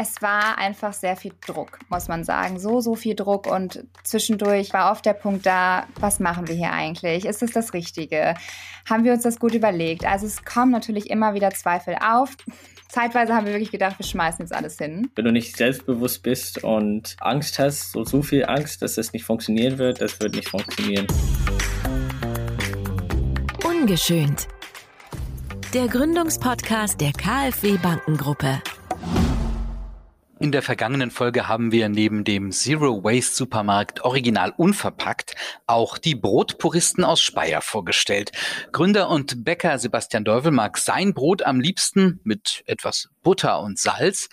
Es war einfach sehr viel Druck, muss man sagen. So, so viel Druck. Und zwischendurch war oft der Punkt da, was machen wir hier eigentlich? Ist es das Richtige? Haben wir uns das gut überlegt? Also es kommen natürlich immer wieder Zweifel auf. Zeitweise haben wir wirklich gedacht, wir schmeißen jetzt alles hin. Wenn du nicht selbstbewusst bist und Angst hast, so, so viel Angst, dass es nicht funktionieren wird, das wird nicht funktionieren. Ungeschönt. Der Gründungspodcast der KfW Bankengruppe. In der vergangenen Folge haben wir neben dem Zero Waste Supermarkt Original Unverpackt auch die Brotpuristen aus Speyer vorgestellt. Gründer und Bäcker Sebastian Deuvel mag sein Brot am liebsten mit etwas Butter und Salz.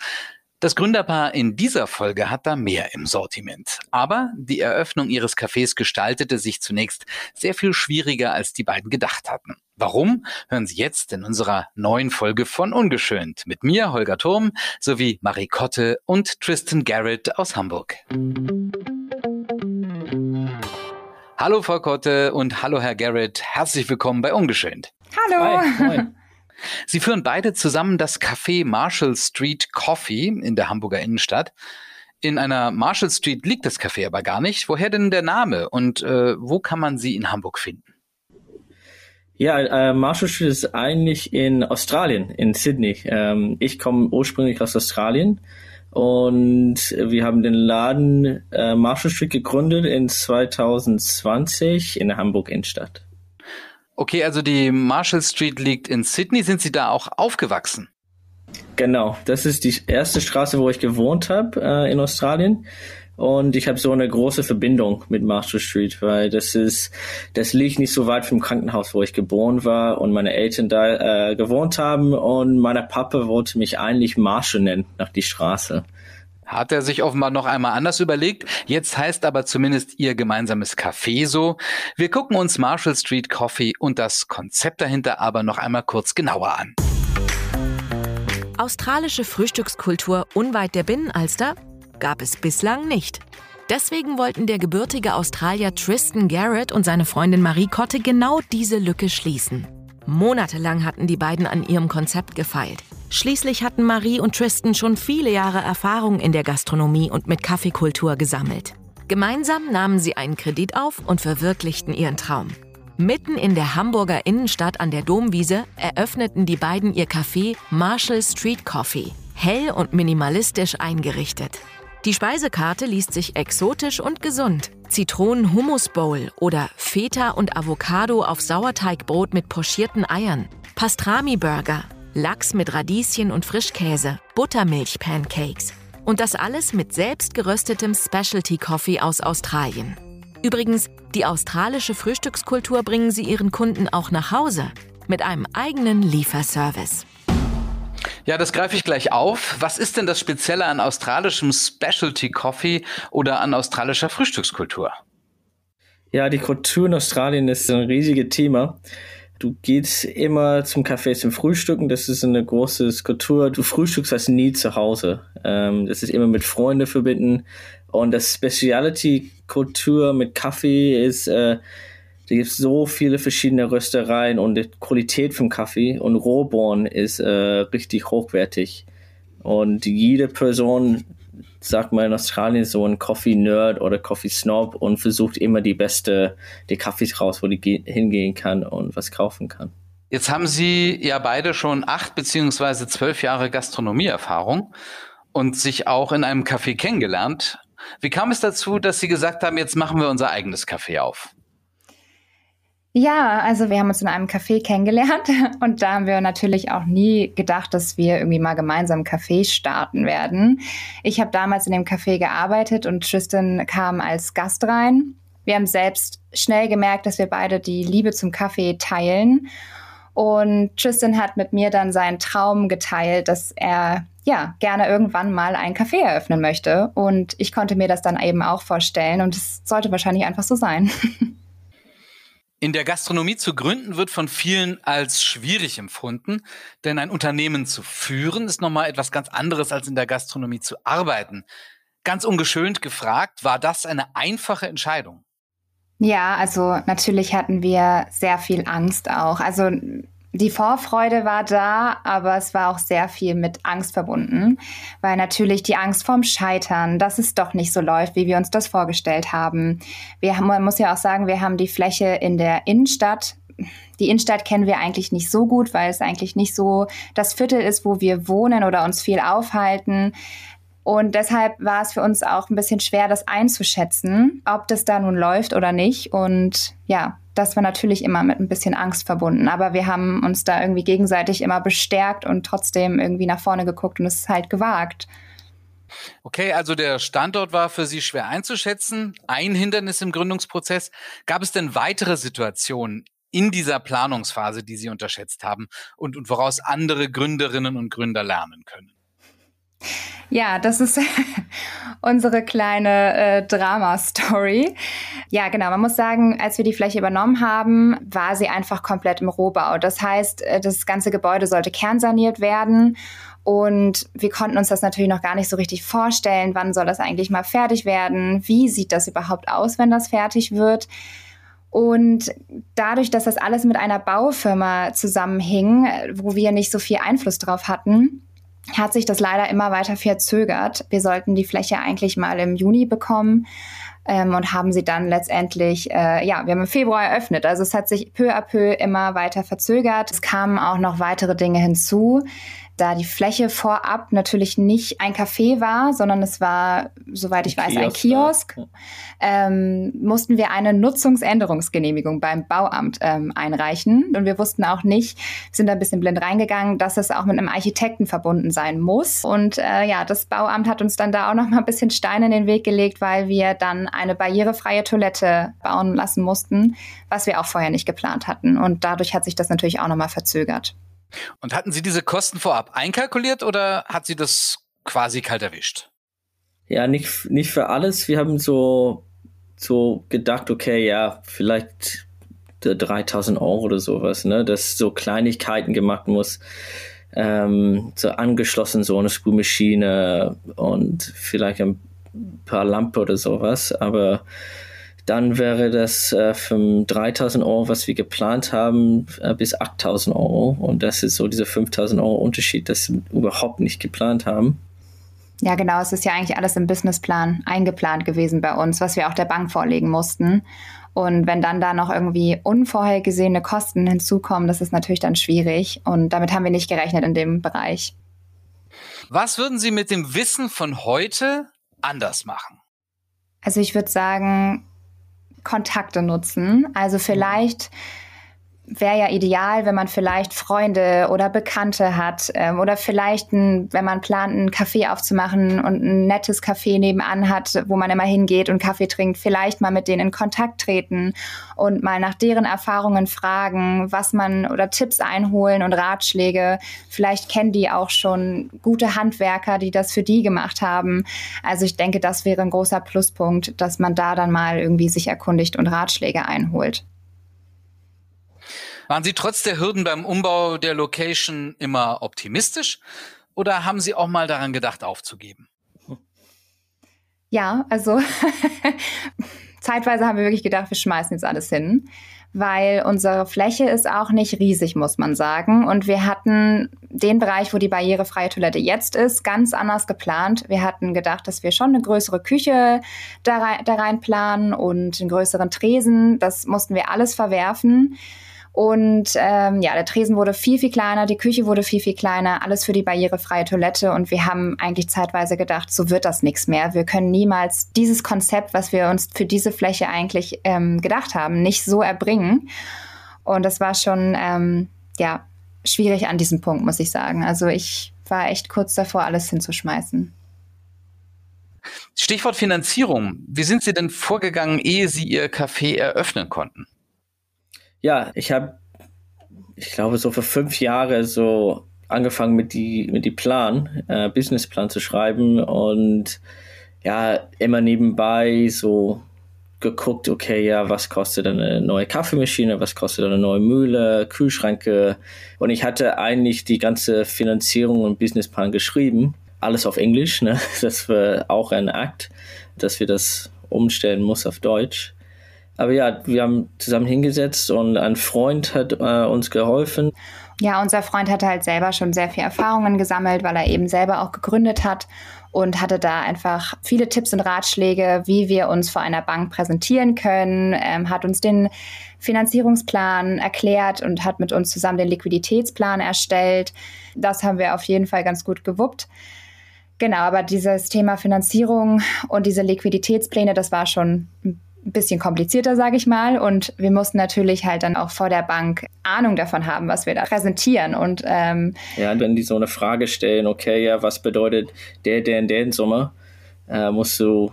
Das Gründerpaar in dieser Folge hat da mehr im Sortiment. Aber die Eröffnung ihres Cafés gestaltete sich zunächst sehr viel schwieriger, als die beiden gedacht hatten. Warum? Hören Sie jetzt in unserer neuen Folge von Ungeschönt mit mir, Holger Turm, sowie Marie Kotte und Tristan Garrett aus Hamburg. Hallo Frau Kotte und hallo Herr Garrett. Herzlich willkommen bei Ungeschönt. Hallo. Hi, Sie führen beide zusammen das Café Marshall Street Coffee in der Hamburger Innenstadt. In einer Marshall Street liegt das Café aber gar nicht. Woher denn der Name und äh, wo kann man sie in Hamburg finden? Ja, äh, Marshall Street ist eigentlich in Australien, in Sydney. Ähm, ich komme ursprünglich aus Australien und wir haben den Laden äh, Marshall Street gegründet in 2020 in der Hamburg Innenstadt. Okay, also die Marshall Street liegt in Sydney. Sind Sie da auch aufgewachsen? Genau, das ist die erste Straße, wo ich gewohnt habe äh, in Australien. Und ich habe so eine große Verbindung mit Marshall Street, weil das ist, das liegt nicht so weit vom Krankenhaus, wo ich geboren war und meine Eltern da äh, gewohnt haben. Und meine Papa wollte mich eigentlich Marshall nennen, nach die Straße. Hat er sich offenbar noch einmal anders überlegt. Jetzt heißt aber zumindest ihr gemeinsames Café so. Wir gucken uns Marshall Street Coffee und das Konzept dahinter aber noch einmal kurz genauer an. Australische Frühstückskultur unweit der Binnenalster gab es bislang nicht. Deswegen wollten der gebürtige Australier Tristan Garrett und seine Freundin Marie Kotte genau diese Lücke schließen. Monatelang hatten die beiden an ihrem Konzept gefeilt. Schließlich hatten Marie und Tristan schon viele Jahre Erfahrung in der Gastronomie und mit Kaffeekultur gesammelt. Gemeinsam nahmen sie einen Kredit auf und verwirklichten ihren Traum. Mitten in der Hamburger Innenstadt an der Domwiese eröffneten die beiden ihr Café Marshall Street Coffee, hell und minimalistisch eingerichtet. Die Speisekarte liest sich exotisch und gesund. Zitronen-Hummus-Bowl oder Feta und Avocado auf Sauerteigbrot mit pochierten Eiern, Pastrami-Burger, Lachs mit Radieschen und Frischkäse, Buttermilch-Pancakes. Und das alles mit selbst geröstetem Specialty Coffee aus Australien. Übrigens, die australische Frühstückskultur bringen sie ihren Kunden auch nach Hause mit einem eigenen Lieferservice. Ja, das greife ich gleich auf. Was ist denn das Spezielle an australischem Specialty Coffee oder an australischer Frühstückskultur? Ja, die Kultur in Australien ist ein riesiges Thema. Du gehst immer zum Café zum Frühstücken. Das ist eine große Kultur. Du frühstückst das nie zu Hause. Ähm, das ist immer mit Freunden verbinden. Und das Speciality-Kultur mit Kaffee ist, äh, da gibt so viele verschiedene Röstereien und die Qualität vom Kaffee und Rohborn ist äh, richtig hochwertig. Und jede Person, sagt man in Australien, so ein Coffee-Nerd oder Coffee-Snob und versucht immer die beste, die Kaffees raus, wo die hingehen kann und was kaufen kann. Jetzt haben Sie ja beide schon acht beziehungsweise zwölf Jahre Gastronomieerfahrung und sich auch in einem Café kennengelernt. Wie kam es dazu, dass Sie gesagt haben, jetzt machen wir unser eigenes Café auf? Ja, also wir haben uns in einem Café kennengelernt und da haben wir natürlich auch nie gedacht, dass wir irgendwie mal gemeinsam Café starten werden. Ich habe damals in dem Café gearbeitet und Tristan kam als Gast rein. Wir haben selbst schnell gemerkt, dass wir beide die Liebe zum Kaffee teilen. Und Tristan hat mit mir dann seinen Traum geteilt, dass er ja gerne irgendwann mal ein Café eröffnen möchte. Und ich konnte mir das dann eben auch vorstellen und es sollte wahrscheinlich einfach so sein. In der Gastronomie zu gründen wird von vielen als schwierig empfunden, denn ein Unternehmen zu führen ist nochmal etwas ganz anderes als in der Gastronomie zu arbeiten. Ganz ungeschönt gefragt, war das eine einfache Entscheidung? Ja, also natürlich hatten wir sehr viel Angst auch. Also die Vorfreude war da, aber es war auch sehr viel mit Angst verbunden, weil natürlich die Angst vorm Scheitern, dass es doch nicht so läuft, wie wir uns das vorgestellt haben. Wir haben, man muss ja auch sagen, wir haben die Fläche in der Innenstadt. Die Innenstadt kennen wir eigentlich nicht so gut, weil es eigentlich nicht so das Viertel ist, wo wir wohnen oder uns viel aufhalten. Und deshalb war es für uns auch ein bisschen schwer, das einzuschätzen, ob das da nun läuft oder nicht. Und ja, das war natürlich immer mit ein bisschen Angst verbunden. Aber wir haben uns da irgendwie gegenseitig immer bestärkt und trotzdem irgendwie nach vorne geguckt und es halt gewagt. Okay, also der Standort war für Sie schwer einzuschätzen. Ein Hindernis im Gründungsprozess. Gab es denn weitere Situationen in dieser Planungsphase, die Sie unterschätzt haben und, und woraus andere Gründerinnen und Gründer lernen können? Ja, das ist unsere kleine äh, Drama-Story. Ja, genau. Man muss sagen, als wir die Fläche übernommen haben, war sie einfach komplett im Rohbau. Das heißt, äh, das ganze Gebäude sollte kernsaniert werden. Und wir konnten uns das natürlich noch gar nicht so richtig vorstellen. Wann soll das eigentlich mal fertig werden? Wie sieht das überhaupt aus, wenn das fertig wird? Und dadurch, dass das alles mit einer Baufirma zusammenhing, wo wir nicht so viel Einfluss drauf hatten, hat sich das leider immer weiter verzögert. Wir sollten die Fläche eigentlich mal im Juni bekommen. Ähm, und haben sie dann letztendlich, äh, ja, wir haben im Februar eröffnet. Also es hat sich peu à peu immer weiter verzögert. Es kamen auch noch weitere Dinge hinzu da die Fläche vorab natürlich nicht ein Café war, sondern es war, soweit ich ein weiß, Kiosk, ein Kiosk, ähm, mussten wir eine Nutzungsänderungsgenehmigung beim Bauamt ähm, einreichen. Und wir wussten auch nicht, sind da ein bisschen blind reingegangen, dass es auch mit einem Architekten verbunden sein muss. Und äh, ja, das Bauamt hat uns dann da auch noch mal ein bisschen Steine in den Weg gelegt, weil wir dann eine barrierefreie Toilette bauen lassen mussten, was wir auch vorher nicht geplant hatten. Und dadurch hat sich das natürlich auch noch mal verzögert. Und hatten Sie diese Kosten vorab einkalkuliert oder hat Sie das quasi kalt erwischt? Ja, nicht, nicht für alles. Wir haben so, so gedacht, okay, ja, vielleicht 3000 Euro oder sowas, ne, dass so Kleinigkeiten gemacht muss. Ähm, so angeschlossen, so eine Spülmaschine und vielleicht ein paar Lampe oder sowas, aber dann wäre das äh, von 3000 Euro, was wir geplant haben, äh, bis 8000 Euro. Und das ist so dieser 5000 Euro Unterschied, das wir überhaupt nicht geplant haben. Ja, genau. Es ist ja eigentlich alles im Businessplan eingeplant gewesen bei uns, was wir auch der Bank vorlegen mussten. Und wenn dann da noch irgendwie unvorhergesehene Kosten hinzukommen, das ist natürlich dann schwierig. Und damit haben wir nicht gerechnet in dem Bereich. Was würden Sie mit dem Wissen von heute anders machen? Also ich würde sagen, Kontakte nutzen. Also vielleicht wäre ja ideal, wenn man vielleicht Freunde oder Bekannte hat ähm, oder vielleicht, ein, wenn man plant, einen Kaffee aufzumachen und ein nettes Café nebenan hat, wo man immer hingeht und Kaffee trinkt, vielleicht mal mit denen in Kontakt treten und mal nach deren Erfahrungen fragen, was man oder Tipps einholen und Ratschläge. Vielleicht kennen die auch schon gute Handwerker, die das für die gemacht haben. Also ich denke, das wäre ein großer Pluspunkt, dass man da dann mal irgendwie sich erkundigt und Ratschläge einholt. Waren Sie trotz der Hürden beim Umbau der Location immer optimistisch oder haben Sie auch mal daran gedacht, aufzugeben? Ja, also zeitweise haben wir wirklich gedacht, wir schmeißen jetzt alles hin, weil unsere Fläche ist auch nicht riesig, muss man sagen. Und wir hatten den Bereich, wo die barrierefreie Toilette jetzt ist, ganz anders geplant. Wir hatten gedacht, dass wir schon eine größere Küche da rein, da rein planen und einen größeren Tresen. Das mussten wir alles verwerfen. Und ähm, ja, der Tresen wurde viel, viel kleiner, die Küche wurde viel, viel kleiner, alles für die barrierefreie Toilette. Und wir haben eigentlich zeitweise gedacht, so wird das nichts mehr. Wir können niemals dieses Konzept, was wir uns für diese Fläche eigentlich ähm, gedacht haben, nicht so erbringen. Und das war schon, ähm, ja, schwierig an diesem Punkt, muss ich sagen. Also ich war echt kurz davor, alles hinzuschmeißen. Stichwort Finanzierung. Wie sind Sie denn vorgegangen, ehe Sie Ihr Café eröffnen konnten? Ja, ich habe, ich glaube, so vor fünf Jahren so angefangen mit die, mit die Plan, äh, Businessplan zu schreiben und ja, immer nebenbei so geguckt, okay, ja, was kostet eine neue Kaffeemaschine, was kostet eine neue Mühle, Kühlschränke. Und ich hatte eigentlich die ganze Finanzierung und Businessplan geschrieben. Alles auf Englisch, ne? Das war auch ein Akt, dass wir das umstellen muss auf Deutsch. Aber ja, wir haben zusammen hingesetzt und ein Freund hat äh, uns geholfen. Ja, unser Freund hatte halt selber schon sehr viel Erfahrungen gesammelt, weil er eben selber auch gegründet hat und hatte da einfach viele Tipps und Ratschläge, wie wir uns vor einer Bank präsentieren können, ähm, hat uns den Finanzierungsplan erklärt und hat mit uns zusammen den Liquiditätsplan erstellt. Das haben wir auf jeden Fall ganz gut gewuppt. Genau, aber dieses Thema Finanzierung und diese Liquiditätspläne, das war schon ein bisschen komplizierter, sage ich mal. Und wir mussten natürlich halt dann auch vor der Bank Ahnung davon haben, was wir da präsentieren. Und ähm, ja, wenn die so eine Frage stellen, okay, ja, was bedeutet der, der in der Summe, äh, musst du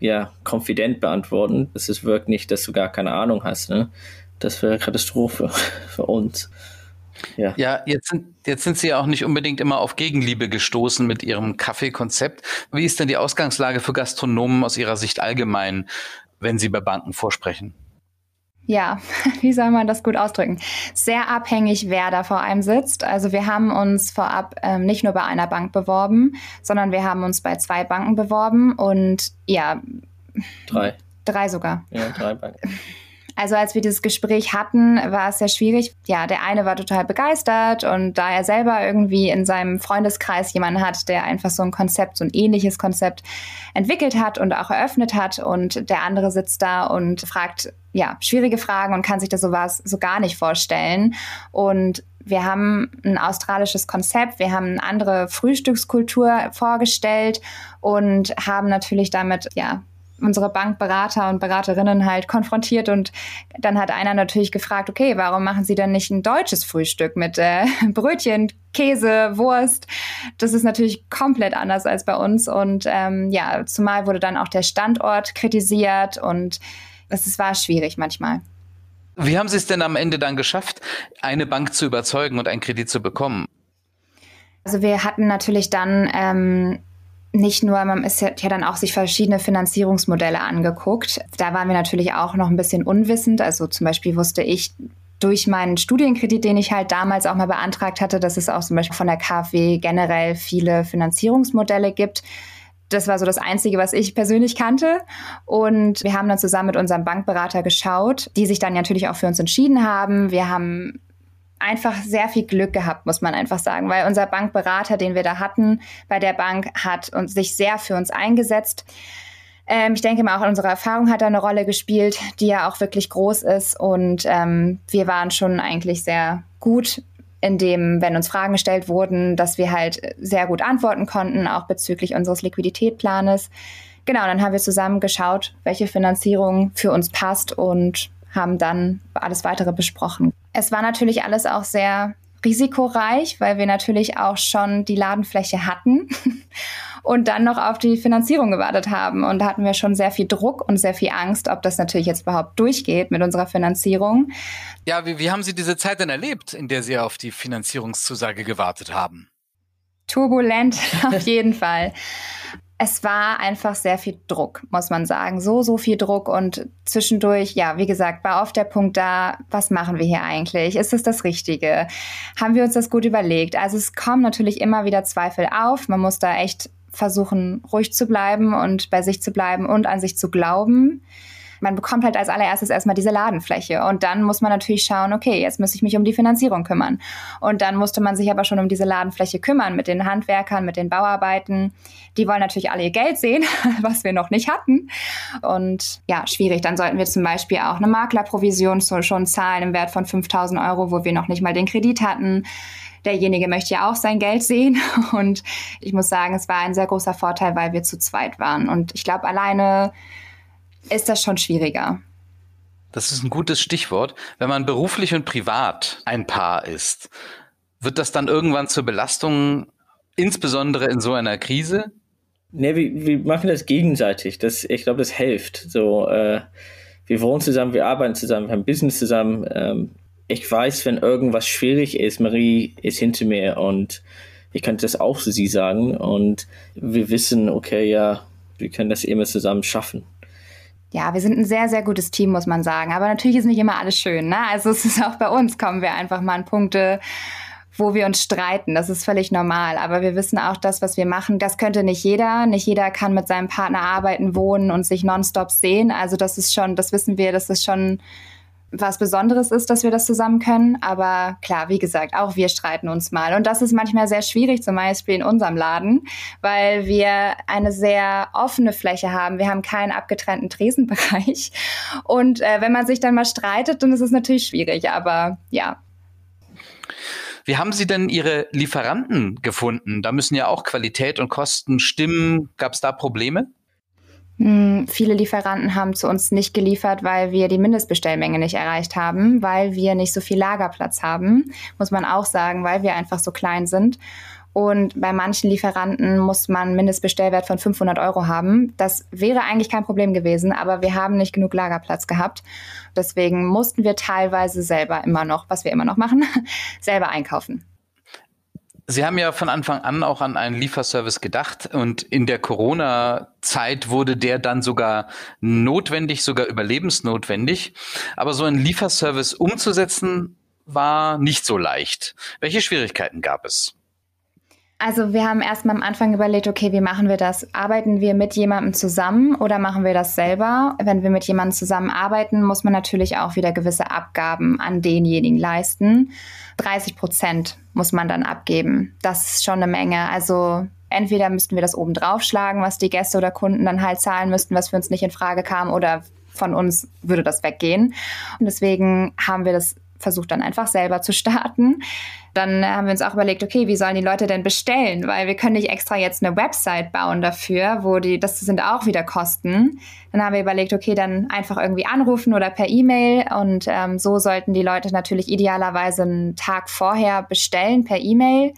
ja konfident beantworten. Es ist wirkt nicht, dass du gar keine Ahnung hast. Ne? Das wäre Katastrophe für uns. Ja, ja jetzt, sind, jetzt sind Sie ja auch nicht unbedingt immer auf Gegenliebe gestoßen mit Ihrem Kaffeekonzept. Wie ist denn die Ausgangslage für Gastronomen aus Ihrer Sicht allgemein? Wenn Sie bei Banken vorsprechen? Ja, wie soll man das gut ausdrücken? Sehr abhängig, wer da vor einem sitzt. Also wir haben uns vorab ähm, nicht nur bei einer Bank beworben, sondern wir haben uns bei zwei Banken beworben und ja. Drei. Drei sogar. Ja, drei Banken. Also als wir dieses Gespräch hatten, war es sehr schwierig. Ja, der eine war total begeistert und da er selber irgendwie in seinem Freundeskreis jemanden hat, der einfach so ein Konzept, so ein ähnliches Konzept entwickelt hat und auch eröffnet hat und der andere sitzt da und fragt, ja, schwierige Fragen und kann sich das sowas so gar nicht vorstellen. Und wir haben ein australisches Konzept, wir haben eine andere Frühstückskultur vorgestellt und haben natürlich damit, ja, unsere Bankberater und Beraterinnen halt konfrontiert und dann hat einer natürlich gefragt, okay, warum machen Sie denn nicht ein deutsches Frühstück mit äh, Brötchen, Käse, Wurst? Das ist natürlich komplett anders als bei uns und ähm, ja, zumal wurde dann auch der Standort kritisiert und es war schwierig manchmal. Wie haben Sie es denn am Ende dann geschafft, eine Bank zu überzeugen und einen Kredit zu bekommen? Also wir hatten natürlich dann ähm, nicht nur, man ist ja, dann auch sich verschiedene Finanzierungsmodelle angeguckt. Da waren wir natürlich auch noch ein bisschen unwissend. Also zum Beispiel wusste ich durch meinen Studienkredit, den ich halt damals auch mal beantragt hatte, dass es auch zum Beispiel von der KfW generell viele Finanzierungsmodelle gibt. Das war so das Einzige, was ich persönlich kannte. Und wir haben dann zusammen mit unserem Bankberater geschaut, die sich dann natürlich auch für uns entschieden haben. Wir haben einfach sehr viel Glück gehabt, muss man einfach sagen, weil unser Bankberater, den wir da hatten bei der Bank, hat uns sich sehr für uns eingesetzt. Ähm, ich denke mal, auch unsere Erfahrung hat da eine Rolle gespielt, die ja auch wirklich groß ist. Und ähm, wir waren schon eigentlich sehr gut in dem, wenn uns Fragen gestellt wurden, dass wir halt sehr gut antworten konnten, auch bezüglich unseres Liquiditätplanes. Genau, dann haben wir zusammen geschaut, welche Finanzierung für uns passt und haben dann alles weitere besprochen. Es war natürlich alles auch sehr risikoreich, weil wir natürlich auch schon die Ladenfläche hatten und dann noch auf die Finanzierung gewartet haben. Und da hatten wir schon sehr viel Druck und sehr viel Angst, ob das natürlich jetzt überhaupt durchgeht mit unserer Finanzierung. Ja, wie, wie haben Sie diese Zeit denn erlebt, in der Sie auf die Finanzierungszusage gewartet haben? Turbulent, auf jeden Fall es war einfach sehr viel Druck, muss man sagen. So, so viel Druck und zwischendurch, ja, wie gesagt, war oft der Punkt da, was machen wir hier eigentlich? Ist es das Richtige? Haben wir uns das gut überlegt? Also es kommen natürlich immer wieder Zweifel auf. Man muss da echt versuchen, ruhig zu bleiben und bei sich zu bleiben und an sich zu glauben man bekommt halt als allererstes erstmal diese Ladenfläche und dann muss man natürlich schauen, okay, jetzt muss ich mich um die Finanzierung kümmern. Und dann musste man sich aber schon um diese Ladenfläche kümmern mit den Handwerkern, mit den Bauarbeiten. Die wollen natürlich alle ihr Geld sehen, was wir noch nicht hatten. Und ja, schwierig. Dann sollten wir zum Beispiel auch eine Maklerprovision schon zahlen im Wert von 5000 Euro, wo wir noch nicht mal den Kredit hatten derjenige möchte ja auch sein Geld sehen. Und ich muss sagen, es war ein sehr großer Vorteil, weil wir zu zweit waren. Und ich glaube, alleine ist das schon schwieriger. Das ist ein gutes Stichwort. Wenn man beruflich und privat ein Paar ist, wird das dann irgendwann zur Belastung, insbesondere in so einer Krise? Ne, wir, wir machen das gegenseitig. Das, ich glaube, das hilft. So, äh, wir wohnen zusammen, wir arbeiten zusammen, wir haben Business zusammen. Ähm, ich weiß, wenn irgendwas schwierig ist, Marie ist hinter mir und ich könnte das auch für sie sagen. Und wir wissen, okay, ja, wir können das immer zusammen schaffen ja, wir sind ein sehr, sehr gutes Team, muss man sagen. Aber natürlich ist nicht immer alles schön. Ne? Also es ist auch bei uns, kommen wir einfach mal an Punkte, wo wir uns streiten. Das ist völlig normal. Aber wir wissen auch, das, was wir machen, das könnte nicht jeder. Nicht jeder kann mit seinem Partner arbeiten, wohnen und sich nonstop sehen. Also das ist schon, das wissen wir, das ist schon was Besonderes ist, dass wir das zusammen können. Aber klar, wie gesagt, auch wir streiten uns mal. Und das ist manchmal sehr schwierig, zum Beispiel in unserem Laden, weil wir eine sehr offene Fläche haben. Wir haben keinen abgetrennten Tresenbereich. Und äh, wenn man sich dann mal streitet, dann ist es natürlich schwierig. Aber ja, wie haben Sie denn Ihre Lieferanten gefunden? Da müssen ja auch Qualität und Kosten stimmen. Gab es da Probleme? Hm, viele Lieferanten haben zu uns nicht geliefert, weil wir die Mindestbestellmenge nicht erreicht haben, weil wir nicht so viel Lagerplatz haben, muss man auch sagen, weil wir einfach so klein sind. Und bei manchen Lieferanten muss man Mindestbestellwert von 500 Euro haben. Das wäre eigentlich kein Problem gewesen, aber wir haben nicht genug Lagerplatz gehabt. Deswegen mussten wir teilweise selber immer noch, was wir immer noch machen, selber einkaufen. Sie haben ja von Anfang an auch an einen Lieferservice gedacht und in der Corona-Zeit wurde der dann sogar notwendig, sogar überlebensnotwendig. Aber so einen Lieferservice umzusetzen war nicht so leicht. Welche Schwierigkeiten gab es? Also wir haben erstmal am Anfang überlegt, okay, wie machen wir das? Arbeiten wir mit jemandem zusammen oder machen wir das selber? Wenn wir mit jemandem zusammenarbeiten, muss man natürlich auch wieder gewisse Abgaben an denjenigen leisten. 30 Prozent muss man dann abgeben. Das ist schon eine Menge. Also entweder müssten wir das oben draufschlagen, was die Gäste oder Kunden dann halt zahlen müssten, was für uns nicht in Frage kam, oder von uns würde das weggehen. Und deswegen haben wir das versucht dann einfach selber zu starten. Dann haben wir uns auch überlegt, okay, wie sollen die Leute denn bestellen? Weil wir können nicht extra jetzt eine Website bauen dafür, wo die, das sind auch wieder Kosten. Dann haben wir überlegt, okay, dann einfach irgendwie anrufen oder per E-Mail. Und ähm, so sollten die Leute natürlich idealerweise einen Tag vorher bestellen per E-Mail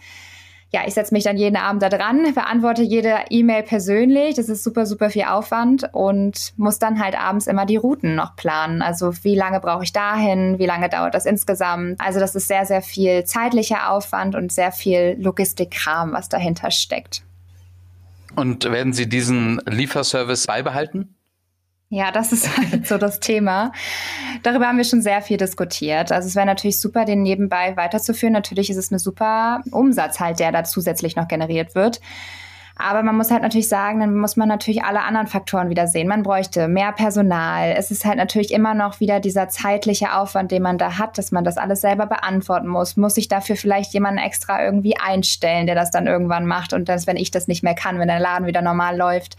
ja, ich setze mich dann jeden Abend da dran, beantworte jede E-Mail persönlich. Das ist super, super viel Aufwand und muss dann halt abends immer die Routen noch planen. Also wie lange brauche ich dahin? Wie lange dauert das insgesamt? Also das ist sehr, sehr viel zeitlicher Aufwand und sehr viel Logistikkram, was dahinter steckt. Und werden Sie diesen Lieferservice beibehalten? Ja, das ist halt so das Thema. Darüber haben wir schon sehr viel diskutiert. Also es wäre natürlich super, den nebenbei weiterzuführen. Natürlich ist es ein super Umsatz halt, der da zusätzlich noch generiert wird. Aber man muss halt natürlich sagen, dann muss man natürlich alle anderen Faktoren wieder sehen. Man bräuchte mehr Personal. Es ist halt natürlich immer noch wieder dieser zeitliche Aufwand, den man da hat, dass man das alles selber beantworten muss. Muss ich dafür vielleicht jemanden extra irgendwie einstellen, der das dann irgendwann macht und das, wenn ich das nicht mehr kann, wenn der Laden wieder normal läuft.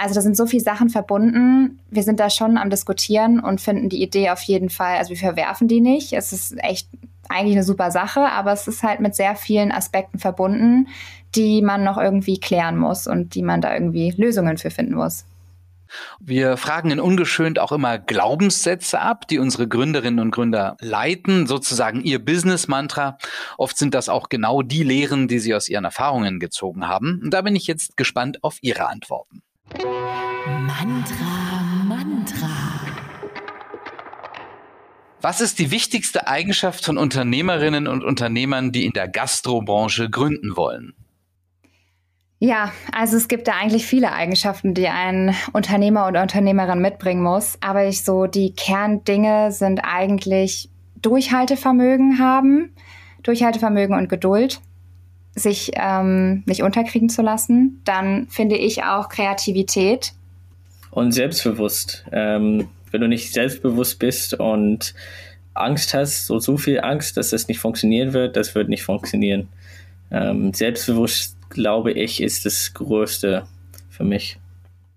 Also da sind so viele Sachen verbunden. Wir sind da schon am Diskutieren und finden die Idee auf jeden Fall, also wir verwerfen die nicht. Es ist echt eigentlich eine super Sache, aber es ist halt mit sehr vielen Aspekten verbunden, die man noch irgendwie klären muss und die man da irgendwie Lösungen für finden muss. Wir fragen in Ungeschönt auch immer Glaubenssätze ab, die unsere Gründerinnen und Gründer leiten, sozusagen ihr Business-Mantra. Oft sind das auch genau die Lehren, die sie aus ihren Erfahrungen gezogen haben. Und da bin ich jetzt gespannt auf Ihre Antworten. Mantra, Mantra. Was ist die wichtigste Eigenschaft von Unternehmerinnen und Unternehmern, die in der Gastrobranche gründen wollen? Ja, also es gibt da eigentlich viele Eigenschaften, die ein Unternehmer oder Unternehmerin mitbringen muss. Aber ich so, die Kerndinge sind eigentlich Durchhaltevermögen haben, Durchhaltevermögen und Geduld sich ähm, nicht unterkriegen zu lassen. Dann finde ich auch Kreativität. Und selbstbewusst. Ähm, wenn du nicht selbstbewusst bist und Angst hast, so, so viel Angst, dass das nicht funktionieren wird, das wird nicht funktionieren. Ähm, selbstbewusst, glaube ich, ist das Größte für mich.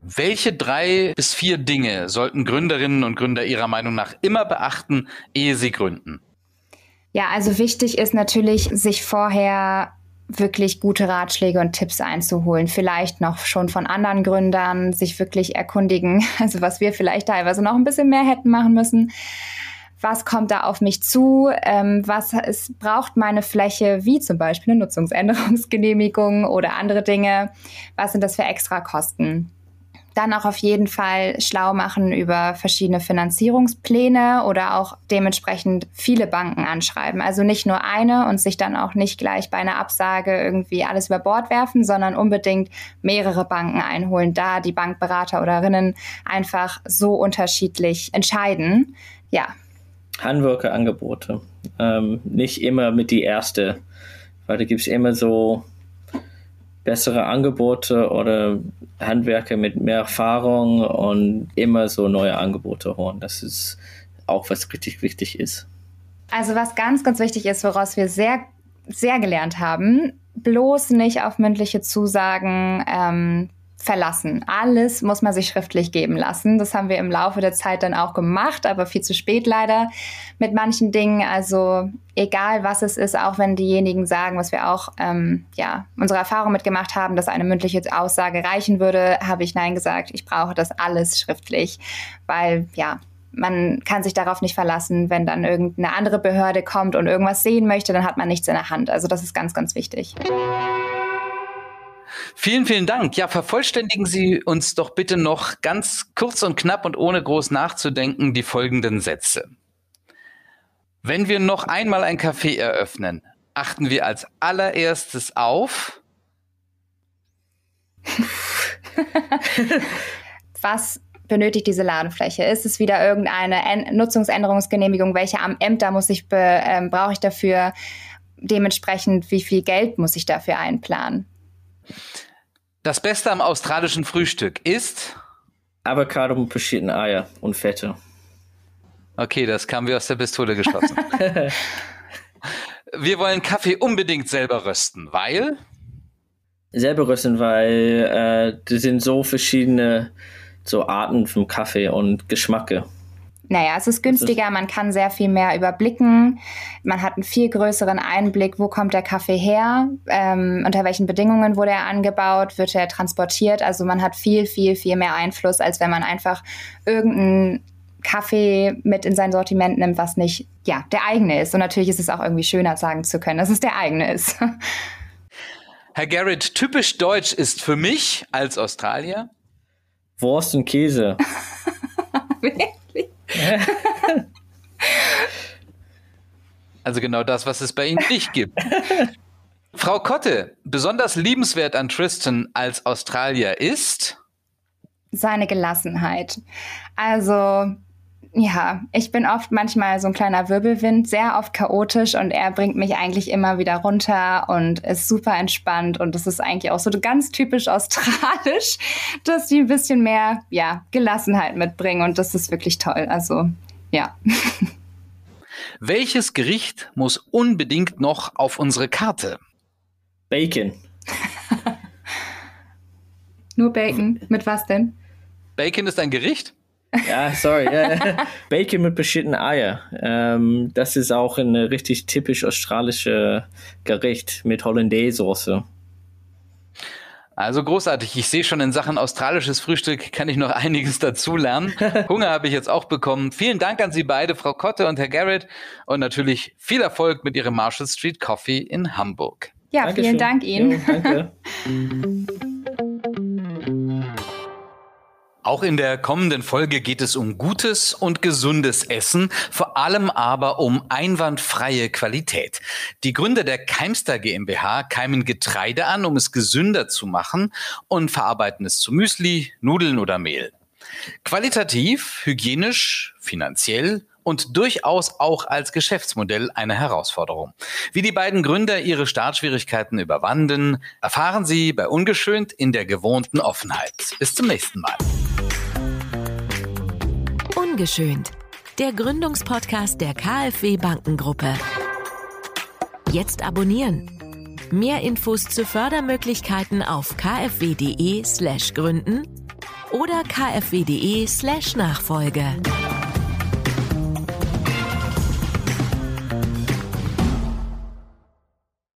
Welche drei bis vier Dinge sollten Gründerinnen und Gründer Ihrer Meinung nach immer beachten, ehe sie gründen? Ja, also wichtig ist natürlich, sich vorher wirklich gute Ratschläge und Tipps einzuholen. Vielleicht noch schon von anderen Gründern, sich wirklich erkundigen, also was wir vielleicht teilweise noch ein bisschen mehr hätten machen müssen. Was kommt da auf mich zu? Ähm, was ist, braucht meine Fläche, wie zum Beispiel eine Nutzungsänderungsgenehmigung oder andere Dinge? Was sind das für Extrakosten? Dann auch auf jeden Fall schlau machen über verschiedene Finanzierungspläne oder auch dementsprechend viele Banken anschreiben. Also nicht nur eine und sich dann auch nicht gleich bei einer Absage irgendwie alles über Bord werfen, sondern unbedingt mehrere Banken einholen, da die Bankberater oder einfach so unterschiedlich entscheiden. Ja. Handwerkerangebote. Ähm, nicht immer mit die erste, weil da gibt es immer so bessere Angebote oder Handwerker mit mehr Erfahrung und immer so neue Angebote holen. Das ist auch was richtig wichtig ist. Also was ganz, ganz wichtig ist, woraus wir sehr, sehr gelernt haben, bloß nicht auf mündliche Zusagen ähm, verlassen. Alles muss man sich schriftlich geben lassen. Das haben wir im Laufe der Zeit dann auch gemacht, aber viel zu spät leider mit manchen Dingen. Also egal was es ist, auch wenn diejenigen sagen, was wir auch ähm, ja unsere Erfahrung mitgemacht haben, dass eine mündliche Aussage reichen würde, habe ich nein gesagt. Ich brauche das alles schriftlich, weil ja man kann sich darauf nicht verlassen, wenn dann irgendeine andere Behörde kommt und irgendwas sehen möchte, dann hat man nichts in der Hand. Also das ist ganz, ganz wichtig. Vielen, vielen Dank. Ja, vervollständigen Sie uns doch bitte noch ganz kurz und knapp und ohne groß nachzudenken die folgenden Sätze. Wenn wir noch einmal ein Café eröffnen, achten wir als allererstes auf. Was benötigt diese Ladenfläche? Ist es wieder irgendeine Nutzungsänderungsgenehmigung? Welche Ämter muss ich ähm, brauche ich dafür? Dementsprechend, wie viel Geld muss ich dafür einplanen? Das Beste am australischen Frühstück ist Avocado mit verschiedenen Eier und Fette. Okay, das kam wie aus der Pistole geschossen. Wir wollen Kaffee unbedingt selber rösten, weil selber rösten, weil äh, das sind so verschiedene so Arten vom Kaffee und Geschmacke. Naja, es ist günstiger, man kann sehr viel mehr überblicken, man hat einen viel größeren Einblick, wo kommt der Kaffee her, ähm, unter welchen Bedingungen wurde er angebaut, wird er transportiert. Also man hat viel, viel, viel mehr Einfluss, als wenn man einfach irgendeinen Kaffee mit in sein Sortiment nimmt, was nicht ja, der eigene ist. Und natürlich ist es auch irgendwie schöner sagen zu können, dass es der eigene ist. Herr Garrett, typisch deutsch ist für mich als Australier Wurst und Käse. also genau das, was es bei Ihnen nicht gibt. Frau Kotte, besonders liebenswert an Tristan als Australier ist seine Gelassenheit. Also ja, ich bin oft manchmal so ein kleiner Wirbelwind, sehr oft chaotisch und er bringt mich eigentlich immer wieder runter und ist super entspannt und das ist eigentlich auch so ganz typisch australisch, dass die ein bisschen mehr, ja, Gelassenheit mitbringen und das ist wirklich toll. Also, ja. Welches Gericht muss unbedingt noch auf unsere Karte? Bacon. Nur Bacon. Mit was denn? Bacon ist ein Gericht? Ja, sorry. Bacon mit verschiedenen Eier. Ähm, das ist auch ein richtig typisch australisches Gericht mit Hollandaise-Soße. Also großartig. Ich sehe schon in Sachen australisches Frühstück kann ich noch einiges dazulernen. Hunger habe ich jetzt auch bekommen. Vielen Dank an Sie beide, Frau Kotte und Herr Garrett. Und natürlich viel Erfolg mit Ihrem Marshall Street Coffee in Hamburg. Ja, Dankeschön. vielen Dank Ihnen. Jo, danke. Auch in der kommenden Folge geht es um gutes und gesundes Essen, vor allem aber um einwandfreie Qualität. Die Gründer der Keimster GmbH keimen Getreide an, um es gesünder zu machen und verarbeiten es zu Müsli, Nudeln oder Mehl. Qualitativ, hygienisch, finanziell und durchaus auch als Geschäftsmodell eine Herausforderung. Wie die beiden Gründer ihre Startschwierigkeiten überwanden, erfahren Sie bei Ungeschönt in der gewohnten Offenheit. Bis zum nächsten Mal. Ungeschönt, der Gründungspodcast der KfW Bankengruppe. Jetzt abonnieren. Mehr Infos zu Fördermöglichkeiten auf kfw.de/gründen oder kfw.de/nachfolge. slash